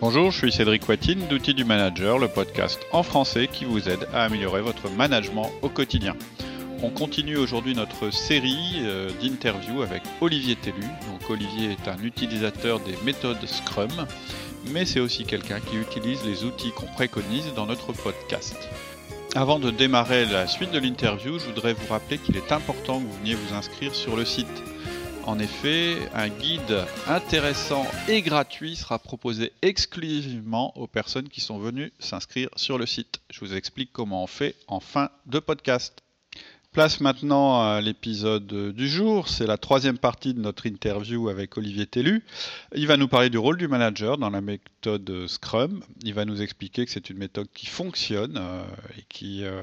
Bonjour, je suis Cédric Watine d'Outils du Manager, le podcast en français qui vous aide à améliorer votre management au quotidien. On continue aujourd'hui notre série euh, d'interviews avec Olivier Tellu. Donc Olivier est un utilisateur des méthodes Scrum, mais c'est aussi quelqu'un qui utilise les outils qu'on préconise dans notre podcast. Avant de démarrer la suite de l'interview, je voudrais vous rappeler qu'il est important que vous veniez vous inscrire sur le site en effet, un guide intéressant et gratuit sera proposé exclusivement aux personnes qui sont venues s'inscrire sur le site. Je vous explique comment on fait en fin de podcast. Place maintenant à l'épisode du jour. C'est la troisième partie de notre interview avec Olivier Tellu. Il va nous parler du rôle du manager dans la méthode Scrum. Il va nous expliquer que c'est une méthode qui fonctionne euh, et qui euh,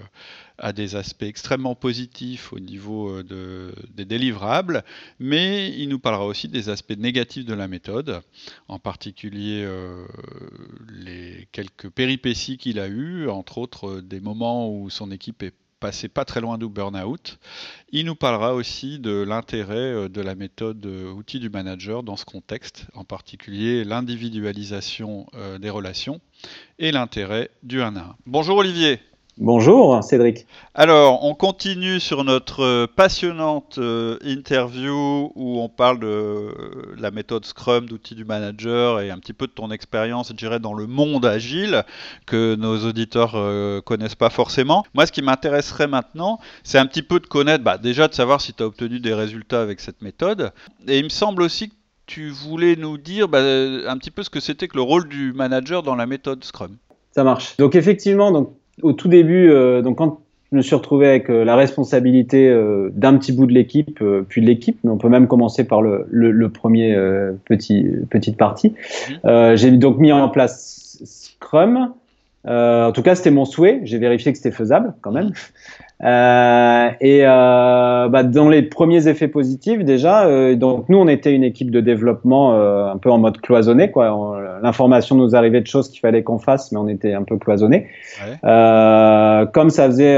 a des aspects extrêmement positifs au niveau euh, des délivrables, mais il nous parlera aussi des aspects négatifs de la méthode, en particulier euh, les quelques péripéties qu'il a eues, entre autres euh, des moments où son équipe est passée pas très loin du burn-out. Il nous parlera aussi de l'intérêt de la méthode outil du manager dans ce contexte, en particulier l'individualisation des relations et l'intérêt du 1 à 1. Bonjour Olivier. Bonjour Cédric. Alors, on continue sur notre euh, passionnante euh, interview où on parle de euh, la méthode Scrum, d'outils du manager et un petit peu de ton expérience, je dirais, dans le monde agile que nos auditeurs ne connaissent pas forcément. Moi, ce qui m'intéresserait maintenant, c'est un petit peu de connaître, bah, déjà de savoir si tu as obtenu des résultats avec cette méthode. Et il me semble aussi que tu voulais nous dire bah, un petit peu ce que c'était que le rôle du manager dans la méthode Scrum. Ça marche. Donc effectivement, donc au tout début, euh, donc quand je me suis retrouvé avec euh, la responsabilité euh, d'un petit bout de l'équipe, puis de l'équipe, mais on peut même commencer par le, le, le premier petit petite partie. Mhm. J'ai donc mis en place Scrum. En tout cas, c'était mon souhait. J'ai vérifié que c'était faisable quand même. Euh, et euh, bah, dans les premiers effets positifs déjà, euh, donc nous on était une équipe de développement euh, un peu en mode cloisonné quoi. L'information nous arrivait de choses qu'il fallait qu'on fasse, mais on était un peu cloisonné. Ouais. comme ça faisait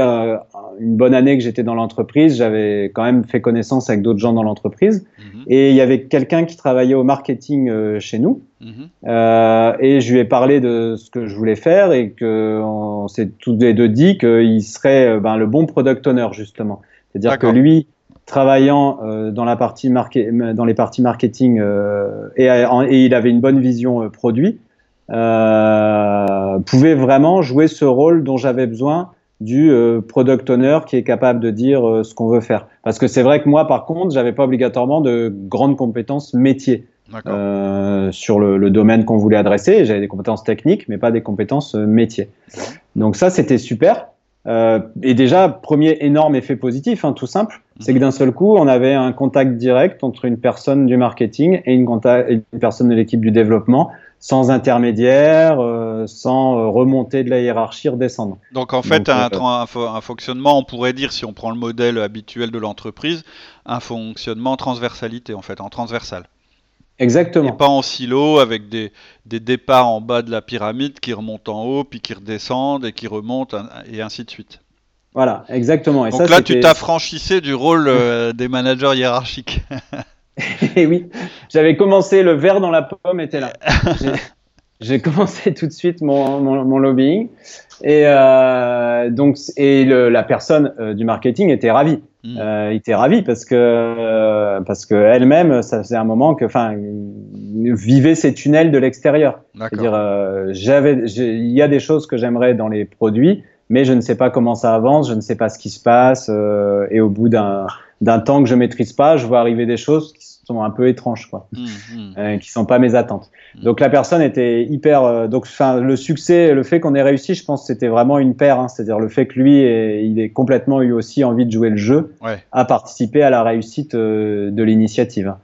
une bonne année que j'étais dans l'entreprise, j'avais quand même fait connaissance avec d'autres gens dans l'entreprise. Mhm. Et il y avait quelqu'un qui travaillait au marketing chez nous. Mhm. Euh, et je lui ai parlé de ce que je voulais faire et qu'on s'est tous les deux dit qu'il serait euh, ben, le bon product owner justement. C'est-à-dire que lui, travaillant euh, dans, la partie dans les parties marketing euh, et, et, il avait une bonne vision euh, produit, pouvait vraiment jouer ce rôle dont j'avais besoin du product owner qui est capable de dire ce qu'on veut faire. Parce que c'est vrai que moi, par contre, j'avais pas obligatoirement de grandes compétences métiers euh, sur le, le domaine qu'on voulait adresser. J'avais des compétences techniques, mais pas des compétences euh, métiers. Donc ça, c'était super. Euh, et déjà, premier énorme effet positif, hein, tout simple, c'est que d'un seul coup, on avait un contact direct entre une personne du marketing et une, une personne de l'équipe du développement, sans intermédiaire, euh, sans euh, remonter de la hiérarchie, redescendre. Donc en fait, un, un, un, fonctionnement, on pourrait dire, si on prend le modèle habituel de l'entreprise, un fonctionnement transversalité, en fait, en transversal. Exactement. Et pas en silo avec des, des, départs en bas de la pyramide qui remontent en haut, puis qui redescendent et qui remontent, et ainsi de suite. Voilà, exactement. Et Donc là, tu t'affranchissais du rôle euh, des managers hiérarchiques. et oui, j'avais commencé, le verre dans la pomme était là. J'ai commencé tout de suite mon, mon, mon lobbying. Et euh, donc, et le, la personne euh, du marketing était ravie. Mm. Euh, était ravie parce que parce que elle-même, ça faisait un moment que, enfin, vivait ces tunnels de l'extérieur. C'est-à-dire, j'avais, il y a des choses que j'aimerais dans les produits, mais je ne sais pas comment ça avance, je ne sais pas ce qui se passe, et au bout d'un d'un temps que je maîtrise pas, je vois arriver des choses sont un peu étranges, quoi, mmh, mmh. Euh, qui sont pas mes attentes. Mmh. Donc la personne était hyper. Euh, donc, enfin, le succès, le fait qu'on ait réussi, je pense, c'était vraiment une paire. Hein, C'est-à-dire le fait que lui, il ait complètement eu aussi envie de jouer le jeu, ouais. a participé à la réussite euh, de l'initiative.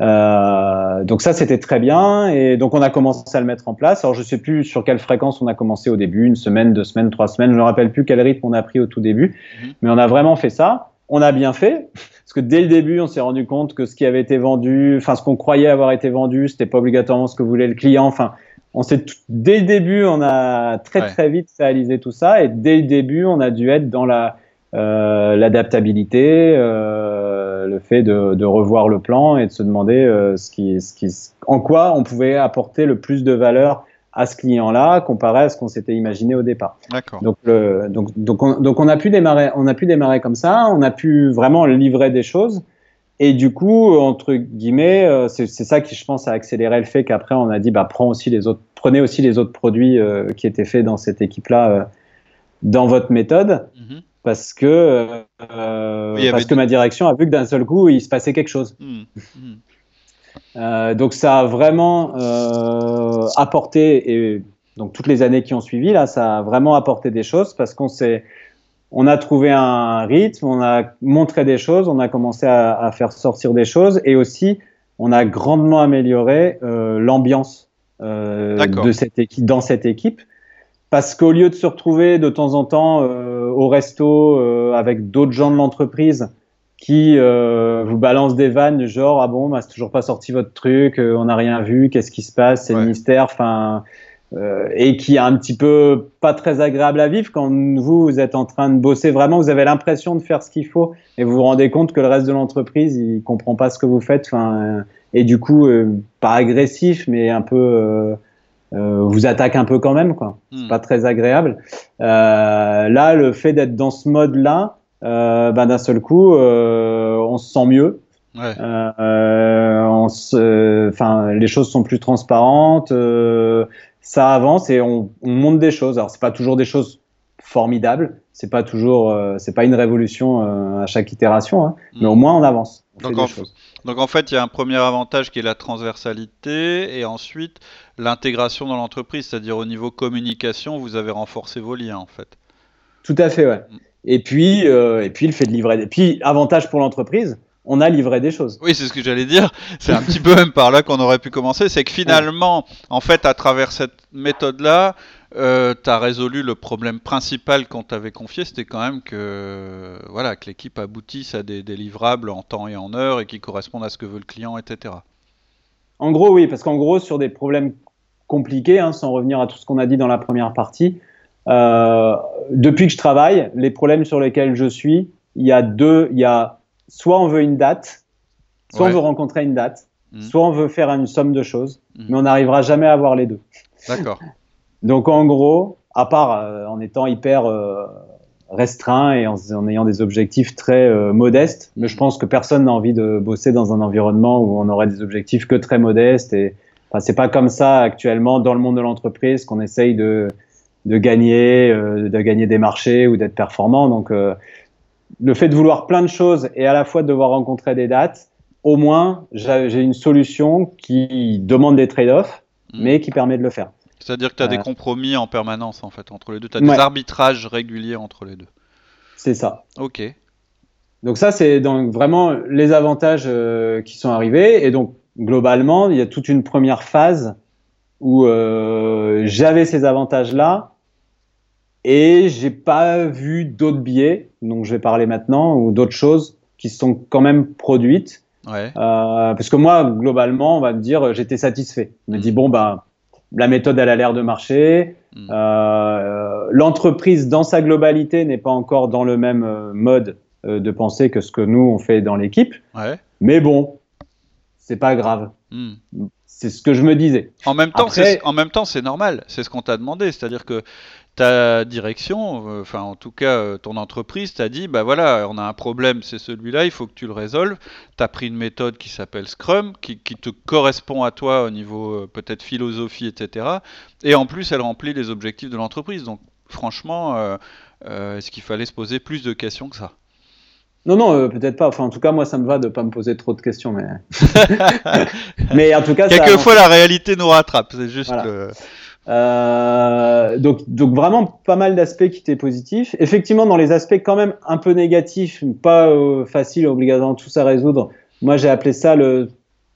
Euh, donc ça c'était très bien et donc on a commencé à le mettre en place. Alors je sais plus sur quelle fréquence on a commencé au début, une semaine, deux semaines, trois semaines. Je ne me rappelle plus quel rythme on a pris au tout début, mais on a vraiment fait ça on a bien fait parce que dès le début, on s'est rendu compte que ce qui avait été vendu, enfin ce qu'on croyait avoir été vendu, c'était pas obligatoirement ce que voulait le client. Enfin, on s'est dès le début, on a très très vite réalisé tout ça et dès le début, on a dû être dans la euh, l'adaptabilité, euh, le fait de, de, revoir le plan et de se demander euh, ce qui, ce qui, en quoi on pouvait apporter le plus de valeur à ce client-là comparé à ce qu'on s'était imaginé au départ. D'accord. Donc, le, donc, donc, on, donc on a pu démarrer, on a pu démarrer comme ça, on a pu vraiment livrer des choses. Et du coup, entre guillemets, euh, c'est ça qui, je pense, a accéléré le fait qu'après on a dit, bah, prends aussi les autres, prenez aussi les autres produits euh, qui étaient faits dans cette équipe-là, euh, dans votre méthode, Mhm. parce que euh, Oui, parce que ma direction a vu que d'un seul coup il se passait quelque chose. Mhm. Mhm. Euh, donc ça a vraiment euh, apporté et donc toutes les années qui ont suivi là, ça a vraiment apporté des choses parce qu'on s'est, on a trouvé un rythme, on a montré des choses, on a commencé à, à faire sortir des choses et aussi on a grandement amélioré euh, l'ambiance euh, de cette équipe, dans cette équipe. Parce qu'au lieu de se retrouver de temps en temps euh, au resto euh, avec d'autres gens de l'entreprise qui euh, vous balancent des vannes du genre ah bon bah, c'est toujours pas sorti votre truc, euh, on n'a rien vu, qu'est-ce qui se passe, c'est Ouais. le mystère, enfin euh, et qui est un petit peu pas très agréable à vivre quand vous vous êtes en train de bosser vraiment, vous avez l'impression de faire ce qu'il faut et vous vous rendez compte que le reste de l'entreprise il comprend pas ce que vous faites, enfin euh, et du coup euh, pas agressif mais un peu euh, euh, vous attaque un peu quand même quoi Mhm. pas très agréable. Euh, là, le fait d'être dans ce mode-là, euh, ben, d'un seul coup, euh, on se sent mieux. Ouais. Euh, euh, on se, enfin, les choses sont plus transparentes, euh, ça avance et on, on monte des choses. Alors, c'est pas toujours des choses formidables, c'est pas toujours, euh, c'est pas une révolution euh, à chaque itération, hein, mais au Mhm. moins on avance. On en. Donc en fait, il y a un premier avantage qui est la transversalité et ensuite l'intégration dans l'entreprise, c'est-à-dire au niveau communication, vous avez renforcé vos liens en fait. Tout à fait, ouais. Mm. Et puis, euh, et puis le fait de livrer. Des... Puis, avantage pour l'entreprise, on a livré des choses. Oui, c'est ce que j'allais dire. C'est un petit peu même par là qu'on aurait pu commencer. C'est que finalement, en fait, à travers cette méthode-là, euh, tu as résolu le problème principal qu'on t'avait confié. C'était quand même que, voilà, que l'équipe aboutisse à des, des livrables en temps et en heure et qui correspondent à ce que veut le client, etc. En gros, oui, parce qu'en gros, sur des problèmes compliqués, hein, sans revenir à tout ce qu'on a dit dans la première partie, euh, depuis que je travaille, les problèmes sur lesquels je suis, il y a deux, il y a soit on veut une date, soit Ouais. on veut rencontrer une date, Mhm. soit on veut faire une somme de choses, Mhm. mais on n'arrivera jamais à avoir les deux. D'accord. Donc en gros, à part euh, en étant hyper euh, restreint et en, en ayant des objectifs très euh, modestes, mais je pense que personne n'a envie de bosser dans un environnement où on aurait des objectifs que très modestes et enfin, c'est pas comme ça actuellement dans le monde de l'entreprise qu'on essaye de de gagner, euh, de gagner des marchés ou d'être performant. Donc euh, le fait de vouloir plein de choses et à la fois de devoir rencontrer des dates, au moins j'ai une solution qui demande des trade-offs, Mhm. mais qui permet de le faire. C'est-à-dire que tu as des Euh, compromis en permanence en fait entre les deux. Tu as Ouais. des arbitrages réguliers entre les deux. C'est ça. Ok. Donc ça, c'est donc vraiment les avantages qui sont arrivés. Et donc globalement, il y a toute une première phase où euh, j'avais ces avantages-là et j'ai pas vu d'autres biais. Donc je vais parler maintenant ou d'autres choses qui se sont quand même produites. Ouais. Euh, parce que moi, globalement, on va me dire, j'étais satisfait. Je me Mm. dis bon ben la méthode elle a l'air de marcher. Mm. Euh, L'entreprise dans sa globalité n'est pas encore dans le même mode de pensée que ce que nous on fait dans l'équipe. Ouais. Mais bon, c'est pas grave. Hmm. C'est ce que je me disais. En même temps, Après- en même temps, c'est normal. C'est ce qu'on t'a demandé, c'est-à-dire que ta direction, euh, enfin en tout cas euh, ton entreprise, t'a dit, bah voilà, on a un problème, c'est celui-là, il faut que tu le résolves. T'as pris une méthode qui s'appelle Scrum, qui, qui te correspond à toi au niveau euh, peut-être philosophie, etc. Et en plus, elle remplit les objectifs de l'entreprise. Donc franchement, est-ce qu'il fallait se poser plus de questions que ça? Non, non, euh, peut-être pas. Enfin, en tout cas, moi, ça me va de pas me poser trop de questions. Mais, mais en tout cas, ça. Quelquefois, la réalité nous rattrape. C'est juste Voilà. le. Euh, donc, donc vraiment pas mal d'aspects qui étaient positifs. Effectivement, dans les aspects quand même un peu négatifs, pas euh, facile, obligatoirement tous à résoudre. Moi, j'ai appelé ça le.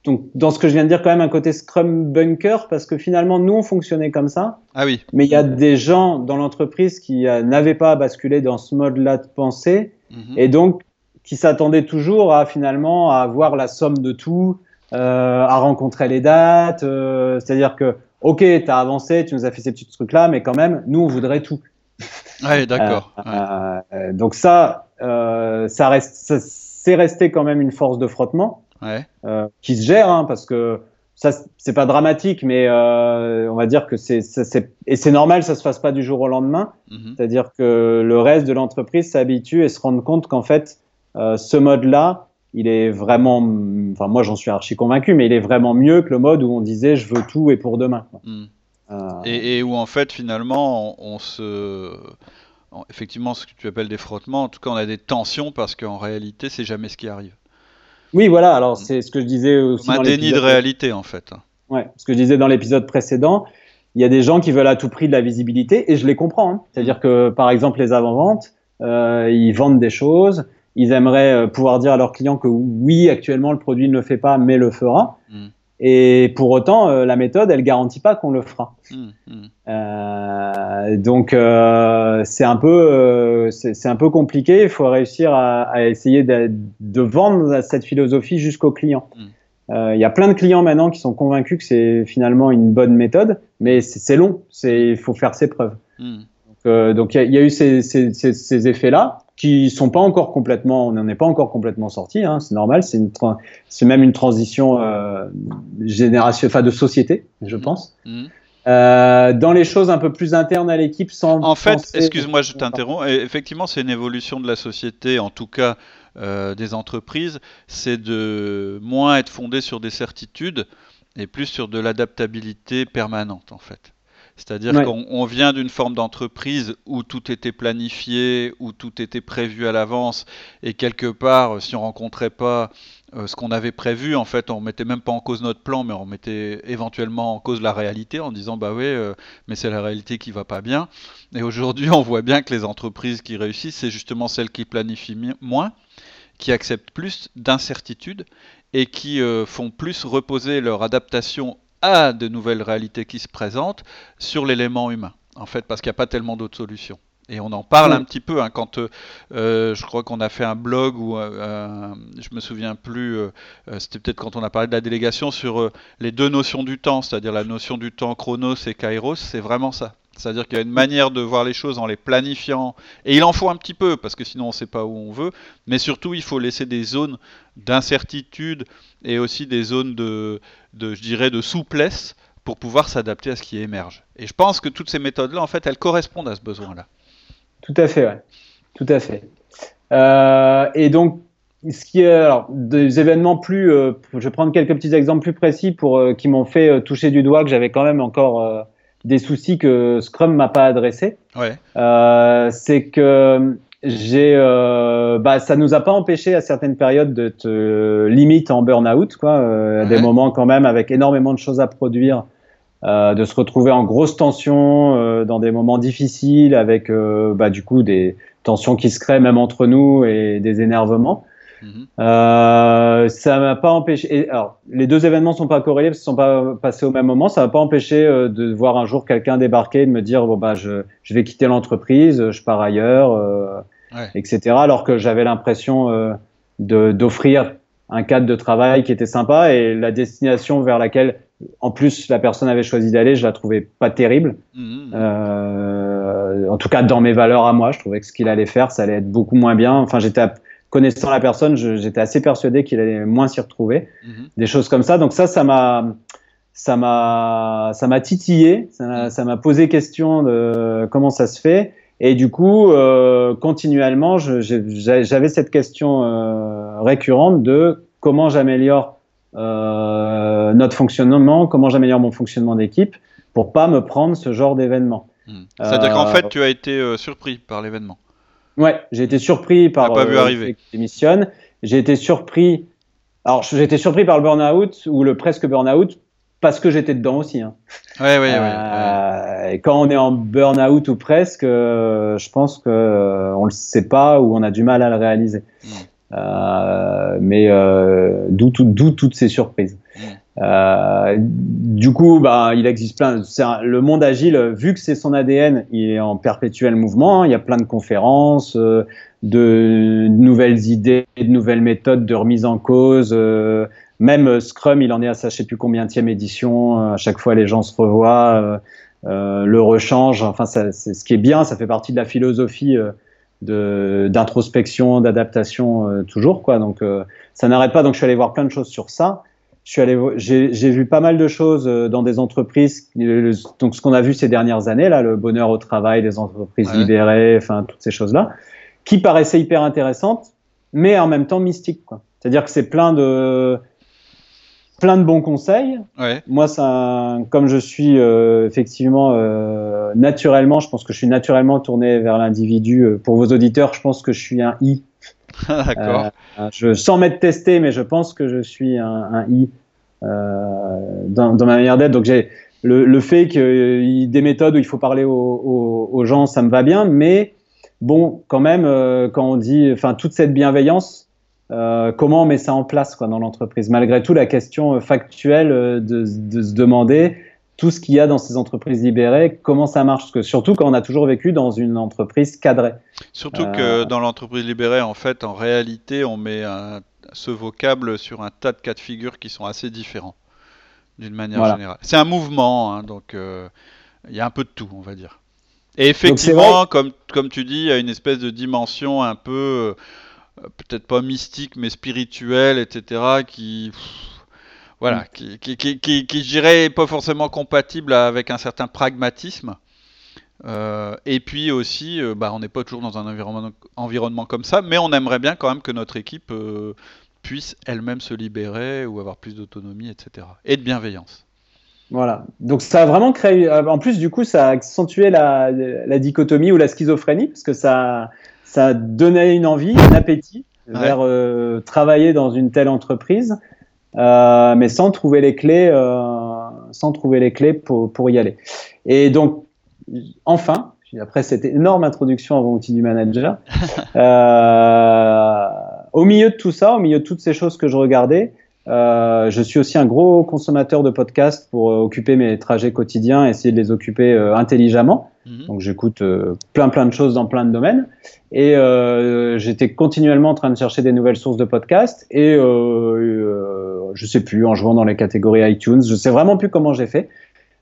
Donc, dans ce que je viens de dire, quand même un côté Scrum bunker, parce que finalement, nous, on fonctionnait comme ça. Ah oui. Mais il y a des gens dans l'entreprise qui euh, n'avaient pas basculé dans ce mode-là de pensée Mhm. et donc qui s'attendaient toujours à finalement à avoir la somme de tout, euh, à rencontrer les dates. euh, C'est-à-dire que, ok, tu as avancé, tu nous as fait ces petits trucs-là, mais quand même, nous, on voudrait tout. Ouais, d'accord. Euh, Ouais. donc ça, euh, ça reste, c'est resté quand même une force de frottement Ouais. euh, qui se gère, hein, parce que ça c'est pas dramatique, mais euh, on va dire que c'est et c'est normal, ça se fasse pas du jour au lendemain. Mhm. C'est-à-dire que le reste de l'entreprise s'habitue et se rend compte qu'en fait, ce mode-là, il est vraiment, enfin moi j'en suis archi convaincu, mais il est vraiment mieux que le mode où on disait je veux tout et pour demain. Mhm. Euh, et, où en fait finalement on, se effectivement ce que tu appelles des frottements, en tout cas on a des tensions parce qu'en réalité c'est jamais ce qui arrive. Oui, voilà. Alors, c'est ce que je disais aussi. un déni de réalité, en fait. Ouais, ce que je disais dans l'épisode précédent. Il y a des gens qui veulent à tout prix de la visibilité et je les comprends. Hein. C'est-à-dire que, par exemple, les avant-ventes, euh, ils vendent des choses. Ils aimeraient euh, pouvoir dire à leurs clients que oui, actuellement, le produit ne le fait pas, mais le fera. Mm. Et pour autant, euh, la méthode, elle garantit pas qu'on le fera. Mmh, mmh. Euh, donc euh, c'est un peu, c'est un peu compliqué. Il faut réussir à, à essayer de, de, vendre cette philosophie jusqu'aux clients. Mmh. Il y a plein de clients maintenant qui sont convaincus que c'est finalement une bonne méthode, mais c'est long. C'est, il faut faire ses preuves. Donc il y, y, a eu ces, ces, ces, ces effets-là qui sont pas encore complètement, on n'en est pas encore complètement sorti. Hein, c'est normal, c'est une, c'est même une transition euh, génération, enfin de société, je mmh. pense. Mmh. Euh, dans les choses un peu plus internes à l'équipe, sans. En fait, excuse-moi, je t'interromps. Effectivement, c'est une évolution de la société, en tout cas euh, des entreprises. C'est de moins être fondé sur des certitudes et plus sur de l'adaptabilité permanente, en fait. C'est-à-dire qu'on vient d'une forme d'entreprise où tout était planifié, où tout était prévu à l'avance, et quelque part, si on rencontrait pas euh, ce qu'on avait prévu, en fait, on mettait même pas en cause notre plan, mais on mettait éventuellement en cause la réalité en disant bah oui, euh, mais c'est la réalité qui va pas bien. Et aujourd'hui, on voit bien que les entreprises qui réussissent, c'est justement celles qui planifient moins, qui acceptent plus d'incertitudes et qui euh, font plus reposer leur adaptation à de nouvelles réalités qui se présentent sur l'élément humain, en fait, parce qu'il n'y a pas tellement d'autres solutions. Et on en parle un petit peu hein, quand euh, euh, je crois qu'on a fait un blog ou euh, je me souviens plus, euh, c'était peut-être quand on a parlé de la délégation sur les deux notions du temps, c'est-à-dire la notion du temps chronos et kairos, c'est vraiment ça. C'est-à-dire qu'il y a une manière de voir les choses en les planifiant, et il en faut un petit peu, parce que sinon on ne sait pas où on veut, mais surtout il faut laisser des zones d'incertitude et aussi des zones de, de, je dirais, de souplesse pour pouvoir s'adapter à ce qui émerge. Et je pense que toutes ces méthodes-là, en fait, elles correspondent à ce besoin-là. Tout à fait, ouais. Tout à fait. Euh, et donc, ce qui est alors des événements plus, euh, je vais prendre quelques petits exemples plus précis pour euh, qui m'ont fait toucher du doigt que j'avais quand même encore des soucis que Scrum m'a pas adressé. Ouais. C'est que j'ai, bah, ça nous a pas empêché à certaines périodes de te limite en burn-out, quoi, à des moments quand même avec énormément de choses à produire, euh, de se retrouver en grosse tension euh, dans des moments difficiles, avec bah, du coup des tensions qui se créent même entre nous et des énervements. Mhm. Euh, ça m'a pas empêché. Et, alors, les deux événements sont pas corrélés parce qu'ils sont pas passés au même moment. Ça m'a pas empêché euh, de voir un jour quelqu'un débarquer et de me dire bon bah je, je vais quitter l'entreprise, je pars ailleurs, euh, etc. Alors que j'avais l'impression euh, de d'offrir un cadre de travail qui était sympa et la destination vers laquelle en plus la personne avait choisi d'aller, je la trouvais pas terrible. Mhm. Euh, en tout cas dans mes valeurs à moi, je trouvais que ce qu'il allait faire, ça allait être beaucoup moins bien. Enfin j'étais connaissant la personne, j'étais assez persuadé qu'il allait moins s'y retrouver. Mhm. Des choses comme ça. Donc ça, ça m'a, ça m'a, ça m'a titillé. Ça m'a posé question de comment ça se fait. Et du coup, euh, continuellement, j'avais cette question euh, récurrente de comment j'améliore euh, notre fonctionnement, comment j'améliore mon fonctionnement d'équipe pour pas me prendre ce genre d'événement. Mhm. C'est-à-dire qu'en fait, tu as été surpris par l'événement. Ouais, j'ai été surpris par. Pas vu euh, arriver. J'ai été surpris. Alors, j'ai été surpris par le burn-out ou le presque burn-out parce que j'étais dedans aussi. Hein. Ouais, ouais, euh, Et quand on est en burn-out ou presque, euh, je pense que euh, on le sait pas ou on a du mal à le réaliser. Euh, mais d'où toutes ces surprises. Euh, du coup, bah, il existe plein. le monde agile, vu que c'est son ADN, il est en perpétuel mouvement. Hein. il y a plein de conférences, euh, de nouvelles idées, de nouvelles méthodes de remise en cause. Euh, même Scrum, il en est à sa je sais plus combien édition. à chaque fois, les gens se revoient, le rechange. Enfin, c'est ce qui est bien. Ça fait partie de la philosophie d'introspection, d'adaptation toujours. Quoi. Donc, ça n'arrête pas. Donc, je suis allé voir plein de choses sur ça. Je suis allé, j'ai vu pas mal de choses dans des entreprises. Donc, ce qu'on a vu ces dernières années, là, le bonheur au travail, les entreprises libérées, enfin, toutes ces choses-là, qui paraissaient hyper intéressantes, mais en même temps mystiques, quoi. C'est-à-dire que c'est plein de, plein de bons conseils. Moi, ça, comme je suis euh, effectivement euh, naturellement, je pense que je suis naturellement tourné vers l'individu. Euh, pour vos auditeurs, je pense que je suis un I. D'accord. je sans m'être testé, mais je pense que je suis un, I dans, dans, ma manière d'être. Donc j'ai le, le, fait qu'il y ait des méthodes où il faut parler aux, aux, gens, ça me va bien, mais bon, quand même, quand on dit, enfin, toute cette bienveillance euh, comment on met ça en place quoi, dans l'entreprise? Malgré tout, la question euh, factuelle euh, de, se demander tout ce qu'il y a dans ces entreprises libérées, comment ça marche? Parce que surtout quand on a toujours vécu dans une entreprise cadrée. Surtout que dans l'entreprise libérée, en fait, en réalité, on met ce vocable sur un tas de cas de figure qui sont assez différents, d'une manière générale. C'est un mouvement, hein, donc il y a un peu de tout, on va dire. Et effectivement, comme, comme tu dis, il y a une espèce de dimension un peu euh, peut-être pas mystique, mais spirituel, etc., qui, voilà, mm. qui, qui, qui, qui, je dirais, pas forcément compatible avec un certain pragmatisme. Euh, et puis aussi, euh, bah, on n'est pas toujours dans un environnement, environnement comme ça, mais on aimerait bien quand même que notre équipe puisse elle-même se libérer ou avoir plus d'autonomie, etc. Et de bienveillance. Voilà. Donc ça a vraiment créé. En plus, du coup, ça a accentué la, la dichotomie ou la schizophrénie, parce que ça, ça donnait une envie, un appétit vers euh, travailler dans une telle entreprise, euh, mais sans trouver les clés, euh, sans trouver les clés pour, pour, y aller. Et donc, enfin, après cette énorme introduction avant outil du manager, au milieu de tout ça, au milieu de toutes ces choses que je regardais, euh, je suis aussi un gros consommateur de podcasts pour euh, occuper mes trajets quotidiens, essayer de les occuper euh, intelligemment. Mhm. Donc j'écoute plein plein de choses dans plein de domaines. Et j'étais continuellement en train de chercher des nouvelles sources de podcasts. Et je sais plus, en jouant dans les catégories iTunes, je sais vraiment plus comment j'ai fait.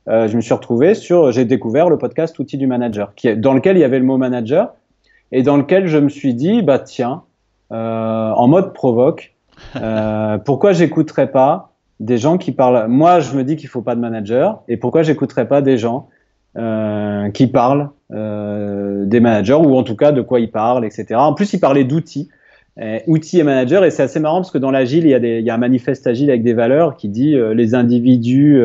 je me suis retrouvé sur, j'ai découvert le podcast Outils du manager, qui dans lequel il y avait le mot manager, et dans lequel je me suis dit, bah tiens, en mode provoque, euh, pourquoi j'écouterais pas des gens qui parlent? Moi, je me dis qu'il faut pas de manager, et pourquoi j'écouterais pas des gens euh, qui parlent euh, des managers ou en tout cas de quoi ils parlent, etc. En plus, ils parlaient d'outils, outils et managers, et c'est assez marrant parce que dans l'agile, il y, a il y a un manifeste agile avec des valeurs qui dit les individus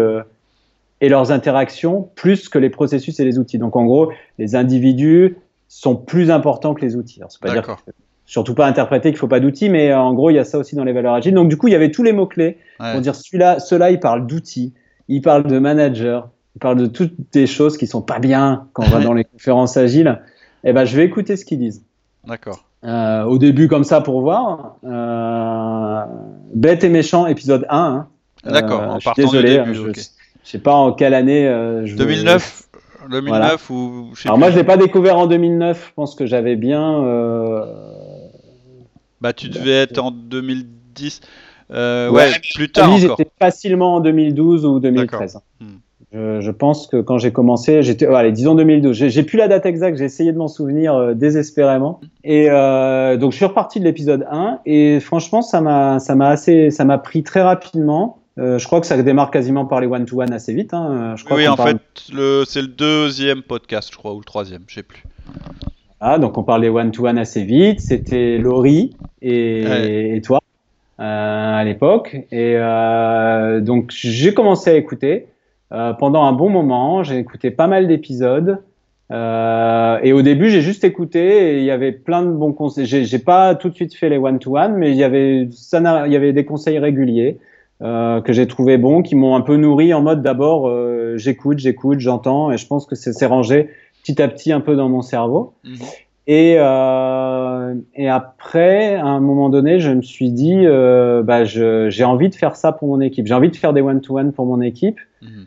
et leurs interactions plus que les processus et les outils. Donc en gros, les individus sont plus importants que les outils. Alors, c'est pas dire que surtout pas interpréter qu'il faut pas d'outils, mais euh, en gros, il y a ça aussi dans les valeurs agiles. Donc, du coup, il y avait tous les mots-clés pour dire celui-là, ceux-là, ils parlent d'outils, ils parlent de manager, ils parlent de toutes des choses qui sont pas bien quand on va dans les conférences agiles. Eh ben, je vais écouter ce qu'ils disent. D'accord. Euh, au début, comme ça, pour voir. Euh, bête et méchant, épisode 1. Hein. D'accord, en partant désolé, du début, je, sais pas en quelle année. 2009 2009 ou Alors moi je l'ai pas découvert en 2009, je pense que j'avais bien bah, tu devais être en 2010. Euh, ouais, plus tard. encore. J'étais facilement en 2012 ou 2013. Hmm. Je, je, pense que quand j'ai commencé, j'étais, allez, disons 2012. J'ai plus la date exacte, j'ai essayé de m'en souvenir euh, désespérément. Et euh, donc je suis reparti de l'épisode 1 et franchement, ça m'a, ça m'a assez, ça m'a pris très rapidement. Euh, je crois que ça démarre quasiment par les one-to-one assez vite. Hein. Je crois oui, en fait, le, c'est le deuxième podcast, je crois, ou le troisième, je sais plus. Ah, donc on parlait one-to-one assez vite. C'était Laurie et, toi euh, à l'époque. Et euh, donc j'ai commencé à écouter euh, pendant un bon moment. J'ai écouté pas mal d'épisodes. et au début, j'ai juste écouté et il y avait plein de bons conseils. J'ai pas tout de suite fait les one-to-one, mais il y avait ça, il y avait des conseils réguliers. que j'ai trouvé bons, qui m'ont un peu nourri en mode d'abord j'écoute, j'écoute, j'entends, et je pense que c'est rangé petit à petit un peu dans mon cerveau. Mhm. Et, euh, et après, à un moment donné, je me suis dit, euh, bah, j'ai envie de faire ça pour mon équipe. J'ai envie de faire des one-to-one pour mon équipe. Mhm.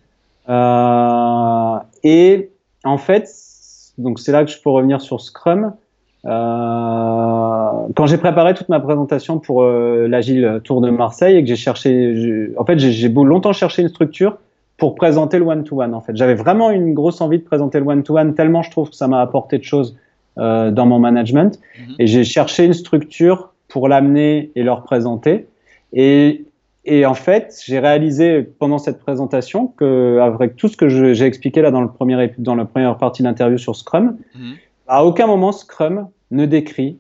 Euh, et en fait, donc c'est là que je peux revenir sur Scrum. Quand j'ai préparé toute ma présentation pour l'Agile Tour de Marseille et que j'ai cherché, en fait, j'ai longtemps cherché une structure pour présenter le one-to-one. en fait, j'avais vraiment une grosse envie de présenter le one-to-one tellement je trouve que ça m'a apporté de choses euh, dans mon management. Mhm. Et j'ai cherché une structure pour l'amener et leur présenter. Et et en fait, j'ai réalisé pendant cette présentation que, avec tout ce que j'ai expliqué là dans, le premier, dans la première partie d'interview sur Scrum, mhm. à aucun moment Scrum ne décrit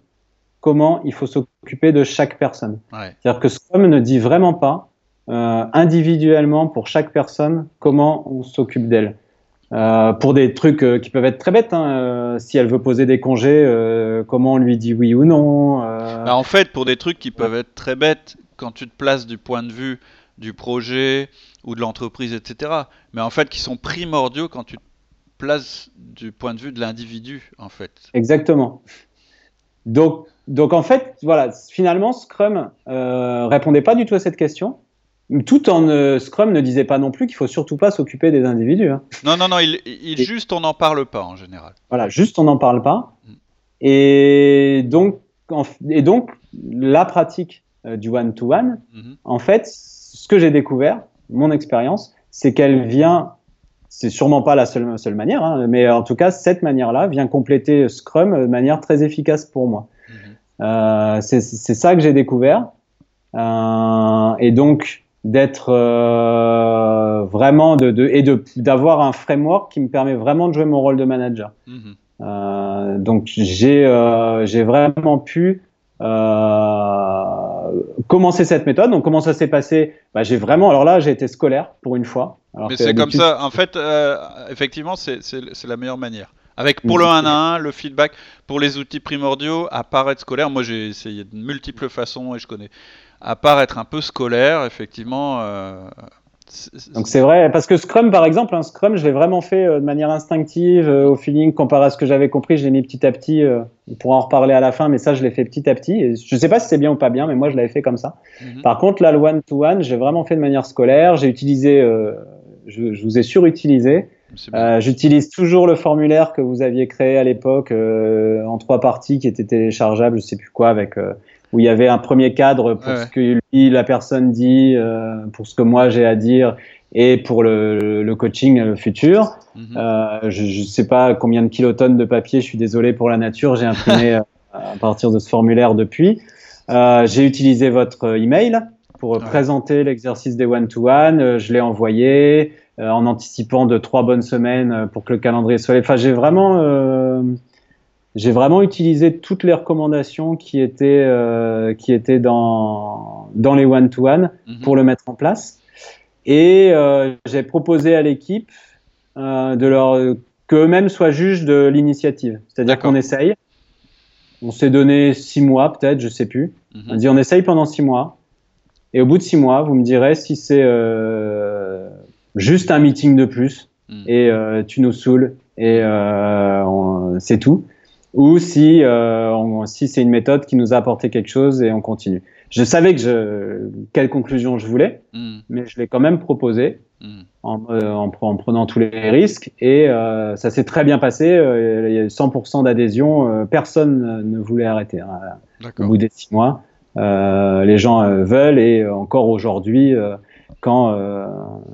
comment il faut s'occuper de chaque personne. C'est-à-dire que Scrum ne dit vraiment pas euh, individuellement pour chaque personne comment on s'occupe d'elle. Euh, pour des trucs euh, qui peuvent être très bêtes, hein, si elle veut poser des congés, comment on lui dit oui ou non. Bah, en fait, pour des trucs qui peuvent être très bêtes, quand tu te places du point de vue du projet ou de l'entreprise, etc. Mais en fait, qui sont primordiaux quand tu te places du point de vue de l'individu, en fait. Exactement. Donc, donc en fait, voilà, finalement, Scrum euh, répondait pas du tout à cette question. Tout en euh, Scrum ne disait pas non plus qu'il faut surtout pas s'occuper des individus. Hein. Non, non, non, il, juste on n'en parle pas en général. Voilà, juste on n'en parle pas. Mm. Et donc, et donc, la pratique euh, du one-to-one, mm-hmm. en fait, ce que j'ai découvert, mon expérience, c'est qu'elle vient c'est sûrement pas la seule, seule manière, hein, mais en tout cas, cette manière-là vient compléter Scrum de manière très efficace pour moi. Mhm. Euh, c'est ça que j'ai découvert. Et donc, d'être euh, vraiment de, de, et d'avoir un framework qui me permet vraiment de jouer mon rôle de manager. Mhm. Euh, donc, j'ai euh, j'ai vraiment pu commencer cette méthode. Donc comment ça s'est passé? Bah, J'ai vraiment, alors là j'ai été scolaire pour une fois. Mais c'est comme ça, en fait, effectivement c'est la meilleure manière. Avec pour le 1 à 1, le feedback, pour les outils primordiaux, à part être scolaire, moi j'ai essayé de multiples façons et je connais. À part être un peu scolaire, effectivement, euh, donc c'est vrai, parce que Scrum par exemple, hein, Scrum je l'ai vraiment fait euh, de manière instinctive, euh, au feeling, comparé à ce que j'avais compris, je l'ai mis petit à petit, euh, on pourra en reparler à la fin, mais ça je l'ai fait petit à petit, et je sais pas si c'est bien ou pas bien, mais moi je l'avais fait comme ça. Mhm. Par contre là le one-to-one, j'ai vraiment fait de manière scolaire, j'ai utilisé, je, je, vous ai surutilisé, j'utilise toujours le formulaire que vous aviez créé à l'époque en trois parties qui était téléchargeable, je sais plus quoi, avec où il y avait un premier cadre pour ce que lui, la personne dit, euh, pour ce que moi j'ai à dire et pour le, le coaching futur. Mhm. euh, je ne sais pas combien de kilotonnes de papier, je suis désolé pour la nature, j'ai imprimé euh, à partir de ce formulaire depuis. Euh, j'ai utilisé votre email pour présenter l'exercice des one-to-one, -one. je l'ai envoyé en anticipant de trois bonnes semaines pour que le calendrier soit... Enfin, j'ai vraiment j'ai vraiment utilisé toutes les recommandations qui étaient, euh, qui étaient dans, dans les one-to-one mhm. pour le mettre en place. Et euh, j'ai proposé à l'équipe euh, de leur qu'eux-mêmes soient juges de l'initiative. C'est-à-dire qu'on essaye. On s'est donné six mois, peut-être, je sais plus. Mhm. On dit on essaye pendant six mois. Et au bout de six mois, vous me direz si c'est juste un meeting de plus mhm. et tu nous saoules et c'est tout ou si, euh, si c'est une méthode qui nous a apporté quelque chose et on continue. Je savais que je, quelle conclusion je voulais, hmm. mais je l'ai quand même proposé hmm. en, euh, en, en, prenant tous les risques et euh, ça s'est très bien passé. Euh, il y a eu 100% d'adhésion, personne ne voulait arrêter. Hein, au bout des six mois, les gens veulent et encore aujourd'hui, quand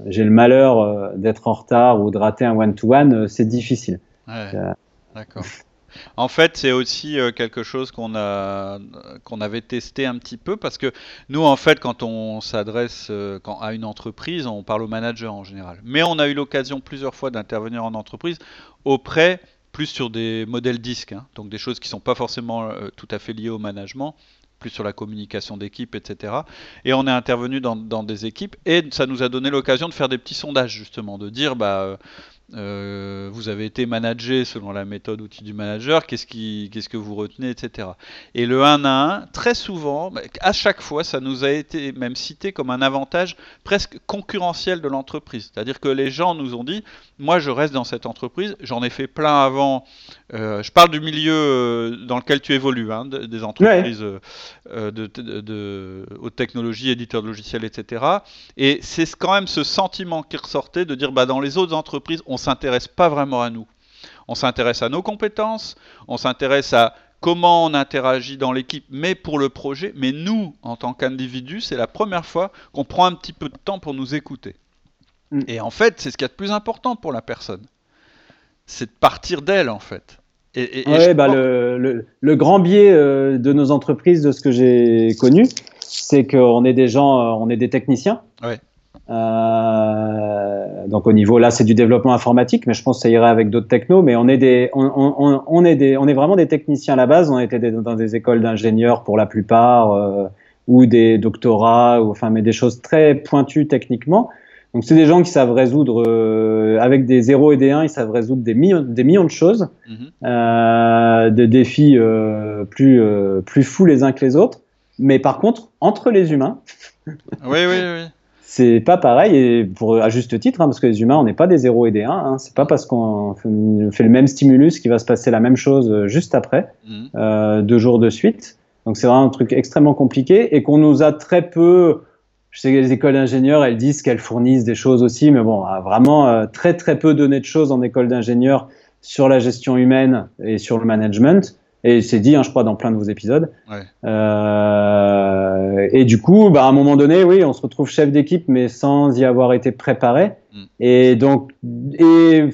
j'ai le malheur d'être en retard ou de rater un one-to-one, c'est difficile. Ouais. D'accord. En fait, c'est aussi euh, quelque chose qu'on a qu'on avait testé un petit peu parce que nous, en fait, quand on s'adresse euh, à une entreprise, on parle au manager en général. Mais on a eu l'occasion plusieurs fois d'intervenir en entreprise auprès plus sur des modèles disques, hein. donc des choses qui ne sont pas forcément euh, tout à fait liées au management, plus sur la communication d'équipe, etc. Et on est intervenu dans, des équipes et ça nous a donné l'occasion de faire des petits sondages justement, de dire bah vous avez été managé selon la méthode outil du manager, qu'est-ce, qui, qu'est-ce que vous retenez, etc. Et le 1 à 1, très souvent, à chaque fois, ça nous a été même cité comme un avantage presque concurrentiel de l'entreprise. C'est-à-dire que les gens nous ont dit, moi je reste dans cette entreprise, j'en ai fait plein avant, euh, je parle du milieu euh, dans lequel tu évolues, hein, des entreprises de, de, de, haute technologie, éditeurs de logiciels, etc. Et c'est quand même ce sentiment qui ressortait de dire, bah, dans les autres entreprises, on on s'intéresse pas vraiment à nous. On s'intéresse à nos compétences, on s'intéresse à comment on interagit dans l'équipe, mais pour le projet. Mais nous, en tant qu'individus, c'est la première fois qu'on prend un petit peu de temps pour nous écouter. Mm. Et en fait, c'est ce qu'il y a de plus important pour la personne. C'est de partir d'elle, en fait. Et, bah, le, grand biais euh, de nos entreprises, de ce que j'ai connu, c'est qu'on est des gens, euh, on est des techniciens. Ouais. Euh, donc au niveau là, c'est du développement informatique, mais je pense que ça irait avec d'autres technos. Mais on est des, on, on, on, est des, on est vraiment des techniciens à la base. On était dans des écoles d'ingénieurs pour la plupart, euh, ou des doctorats, ou enfin, mais des choses très pointues techniquement. Donc c'est des gens qui savent résoudre euh, avec des 0 et des 1, ils savent résoudre des millions, des millions de choses, Mhm. euh, des défis plus plus fous les uns que les autres. Mais par contre, entre les humains, Oui, oui, oui. C'est pas pareil et pour à juste titre, hein, parce que les humains, on n'est pas des 0 et des 1. Hein, c'est pas parce qu'on fait- le même stimulus qu'il va se passer la même chose euh, juste après, Mhm. euh, deux jours de suite. Donc c'est vraiment un truc extrêmement compliqué et qu'on nous a très peu. Je sais que les écoles d'ingénieurs, elles disent qu'elles fournissent des choses aussi, mais bon, a vraiment euh, très très peu donné de choses en école d'ingénieurs sur la gestion humaine et sur le management. Et c'est dit, hein, je crois, dans plein de vos épisodes. Ouais. Euh, et du coup, bah, à un moment donné, oui, on se retrouve chef d'équipe, mais sans y avoir été préparé. Mm. Et donc, et,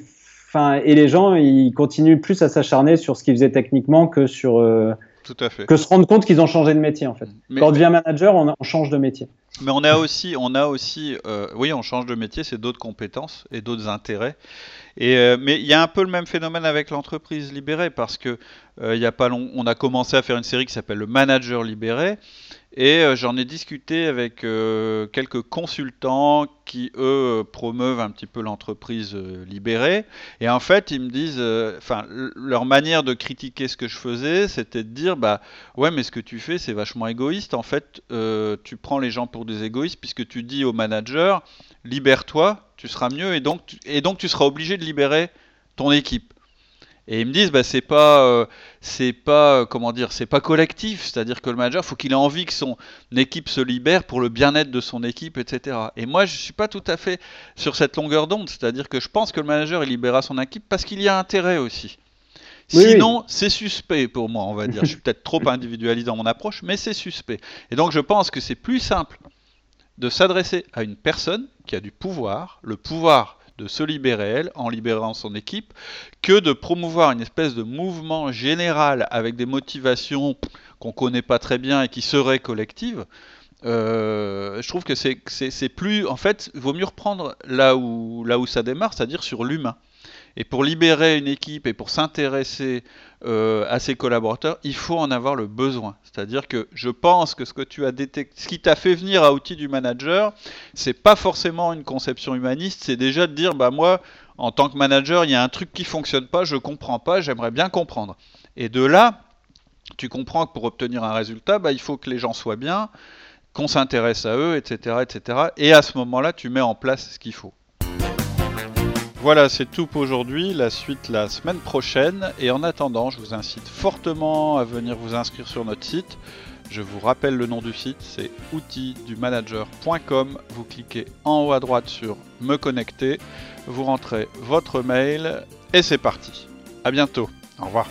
les gens, ils continuent plus à s'acharner sur ce qu'ils faisaient techniquement que sur euh, Tout à fait. que se rendre compte qu'ils ont changé de métier en fait. Mais, Quand on devient manager, on, on change de métier. mais on a aussi, on a aussi, euh, oui, on change de métier, c'est d'autres compétences et d'autres intérêts. Euh, mais il y a un peu le même phénomène avec l'entreprise libérée parce que euh, y a pas long, on a commencé à faire une série qui s'appelle le Manager libéré. Et euh, j'en ai discuté avec euh, quelques consultants qui, eux, promeuvent un petit peu l'entreprise libérée. Et en fait, ils me disent, enfin, leur manière de critiquer ce que je faisais, c'était de dire, bah, ouais, mais ce que tu fais, c'est vachement égoïste. En fait, tu prends les gens pour des égoïstes puisque tu dis au manager, libère-toi, tu seras mieux, et donc, tu, et donc tu seras obligé de libérer ton équipe. Et ils me disent, bah, c'est pas, euh, c'est pas, euh, comment dire, c'est pas collectif. C'est-à-dire que le manager, faut qu'il ait envie que son équipe se libère pour le bien-être de son équipe, etc. Et moi, je suis pas tout à fait sur cette longueur d'onde. C'est-à-dire que je pense que le manager, il libérera son équipe parce qu'il y a intérêt aussi. Oui, Sinon, c'est suspect pour moi, on va dire. Je suis peut-être trop individualiste dans mon approche, mais c'est suspect. Et donc, je pense que c'est plus simple de s'adresser à une personne qui a du pouvoir, le pouvoir de se libérer elle en libérant son équipe, que de promouvoir une espèce de mouvement général avec des motivations qu'on connaît pas très bien et qui seraient collectives. Euh, je trouve que c'est plus en fait il vaut mieux reprendre là où ça démarre, c'est-à-dire sur l'humain. Et pour libérer une équipe et pour s'intéresser euh, à ses collaborateurs, il faut en avoir le besoin. C'est-à-dire que je pense que ce que tu as détecté, ce qui t'a fait venir à outil du manager, c'est pas forcément une conception humaniste, c'est déjà de dire bah moi en tant que manager, il y a un truc qui fonctionne pas, je comprends pas, j'aimerais bien comprendre. Et de là, tu comprends que pour obtenir un résultat, bah, il faut que les gens soient bien, qu'on s'intéresse à eux, etc., etc. Et à ce moment-là, tu mets en place ce qu'il faut. Voilà, c'est tout pour aujourd'hui. La suite la semaine prochaine. Et en attendant, je vous incite fortement à venir vous inscrire sur notre site. Je vous rappelle le nom du site, c'est outildumanager.com. Vous cliquez en haut à droite sur Me connecter, vous rentrez votre mail et c'est parti. À bientôt. Au revoir.